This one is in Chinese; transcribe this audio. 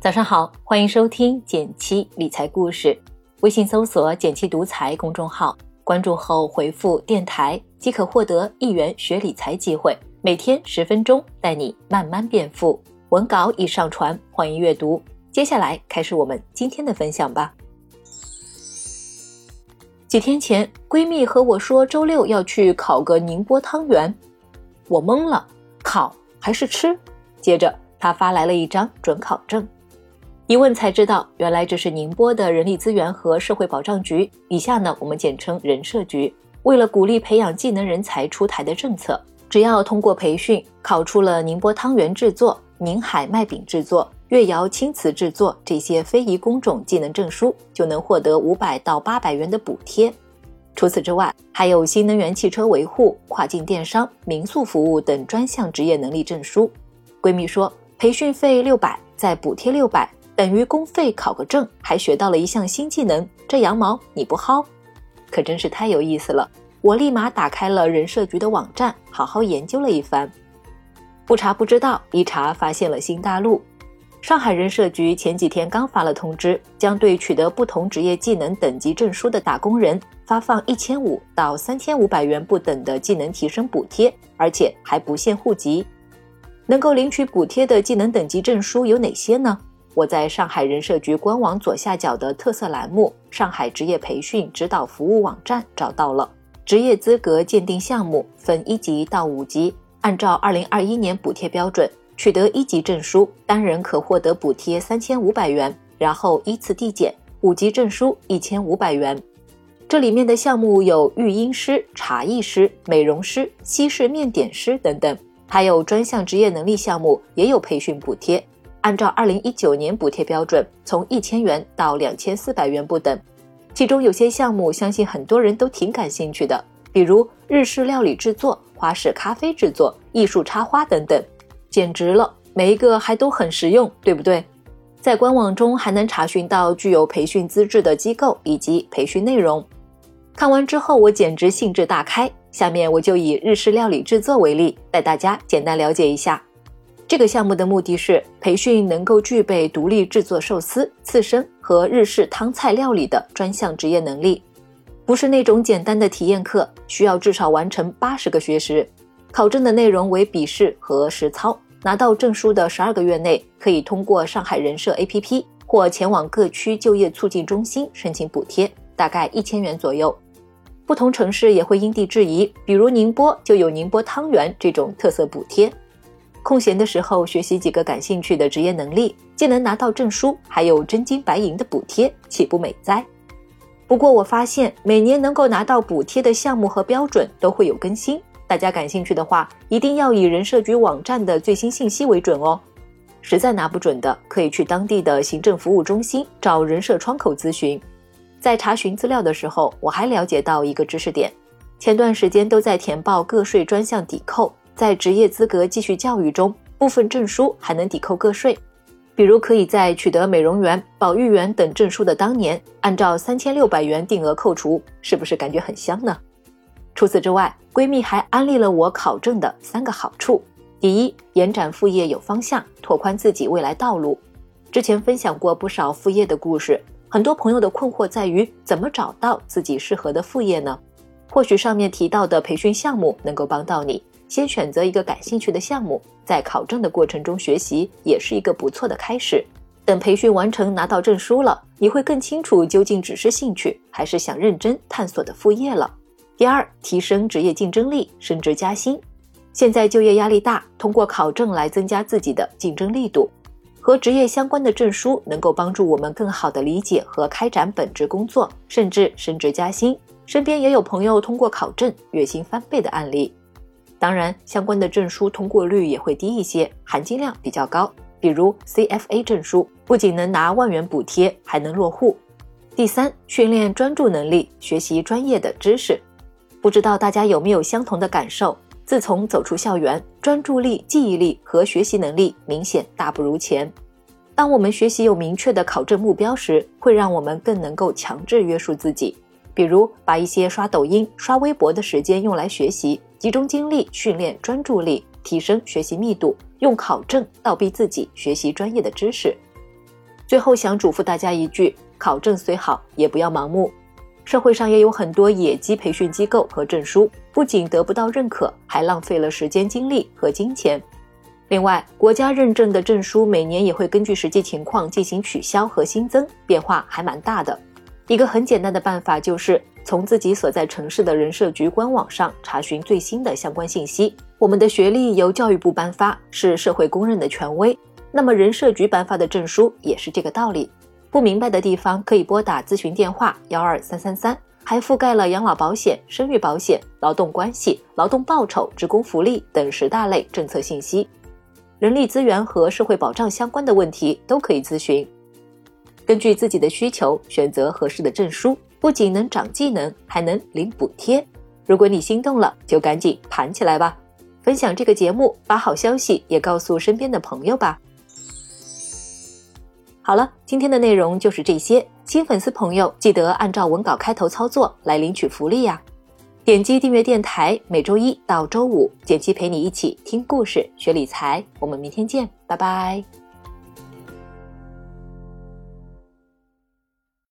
早上好，欢迎收听减七理财故事。微信搜索“减七独裁公众号，关注后回复“电台”即可获得一元学理财机会。每天十分钟，带你慢慢变富。文稿已上传，欢迎阅读。接下来开始我们今天的分享吧。几天前，闺蜜和我说周六要去烤个宁波汤圆，我懵了，烤还是吃？接着她发来了一张准考证。一问才知道，原来这是宁波的人力资源和社会保障局（以下呢我们简称人社局）为了鼓励培养技能人才出台的政策。只要通过培训，考出了宁波汤圆制作、宁海麦饼制作、越窑青瓷制作这些非遗工种技能证书，就能获得五百到八百元的补贴。除此之外，还有新能源汽车维护、跨境电商、民宿服务等专项职业能力证书。闺蜜说，培训费六百，再补贴六百。等于公费考个证，还学到了一项新技能，这羊毛你不薅？可真是太有意思了！我立马打开了人社局的网站，好好研究了一番。不查不知道，一查发现了新大陆。上海人社局前几天刚发了通知，将对取得不同职业技能等级证书的打工人发放一千五到三千五百元不等的技能提升补贴，而且还不限户籍。能够领取补贴的技能等级证书有哪些呢？我在上海人社局官网左下角的特色栏目“上海职业培训指导服务网站”找到了职业资格鉴定项目，分一级到五级。按照二零二一年补贴标准，取得一级证书，单人可获得补贴三千五百元，然后依次递减。五级证书一千五百元。这里面的项目有育婴师、茶艺师、美容师、西式面点师等等，还有专项职业能力项目也有培训补贴。按照二零一九年补贴标准，从一千元到两千四百元不等。其中有些项目，相信很多人都挺感兴趣的，比如日式料理制作、花式咖啡制作、艺术插花等等，简直了，每一个还都很实用，对不对？在官网中还能查询到具有培训资质的机构以及培训内容。看完之后，我简直兴致大开。下面我就以日式料理制作为例，带大家简单了解一下。这个项目的目的是培训能够具备独立制作寿司、刺身和日式汤菜料理的专项职业能力，不是那种简单的体验课，需要至少完成八十个学时。考证的内容为笔试和实操。拿到证书的十二个月内，可以通过上海人社 APP 或前往各区就业促进中心申请补贴，大概一千元左右。不同城市也会因地制宜，比如宁波就有宁波汤圆这种特色补贴。空闲的时候学习几个感兴趣的职业能力，既能拿到证书，还有真金白银的补贴，岂不美哉？不过我发现每年能够拿到补贴的项目和标准都会有更新，大家感兴趣的话，一定要以人社局网站的最新信息为准哦。实在拿不准的，可以去当地的行政服务中心找人社窗口咨询。在查询资料的时候，我还了解到一个知识点：前段时间都在填报个税专项抵扣。在职业资格继续教育中，部分证书还能抵扣个税，比如可以在取得美容员、保育员等证书的当年，按照三千六百元定额扣除，是不是感觉很香呢？除此之外，闺蜜还安利了我考证的三个好处：第一，延展副业有方向，拓宽自己未来道路。之前分享过不少副业的故事，很多朋友的困惑在于怎么找到自己适合的副业呢？或许上面提到的培训项目能够帮到你。先选择一个感兴趣的项目，在考证的过程中学习，也是一个不错的开始。等培训完成，拿到证书了，你会更清楚究竟只是兴趣，还是想认真探索的副业了。第二，提升职业竞争力，升职加薪。现在就业压力大，通过考证来增加自己的竞争力度。和职业相关的证书能够帮助我们更好的理解和开展本职工作，甚至升职加薪。身边也有朋友通过考证月薪翻倍的案例。当然，相关的证书通过率也会低一些，含金量比较高。比如 CFA 证书，不仅能拿万元补贴，还能落户。第三，训练专注能力，学习专业的知识。不知道大家有没有相同的感受？自从走出校园，专注力、记忆力和学习能力明显大不如前。当我们学习有明确的考证目标时，会让我们更能够强制约束自己。比如，把一些刷抖音、刷微博的时间用来学习。集中精力训练专注力，提升学习密度，用考证倒逼自己学习专业的知识。最后想嘱咐大家一句：考证虽好，也不要盲目。社会上也有很多野鸡培训机构和证书，不仅得不到认可，还浪费了时间、精力和金钱。另外，国家认证的证书每年也会根据实际情况进行取消和新增，变化还蛮大的。一个很简单的办法就是从自己所在城市的人社局官网上查询最新的相关信息。我们的学历由教育部颁发，是社会公认的权威。那么人社局颁发的证书也是这个道理。不明白的地方可以拨打咨询电话幺二三三三，还覆盖了养老保险、生育保险、劳动关系、劳动报酬、职工福利等十大类政策信息。人力资源和社会保障相关的问题都可以咨询。根据自己的需求选择合适的证书，不仅能长技能，还能领补贴。如果你心动了，就赶紧盘起来吧！分享这个节目，把好消息也告诉身边的朋友吧。好了，今天的内容就是这些。新粉丝朋友记得按照文稿开头操作来领取福利呀！点击订阅电台，每周一到周五，简七陪你一起听故事、学理财。我们明天见，拜拜。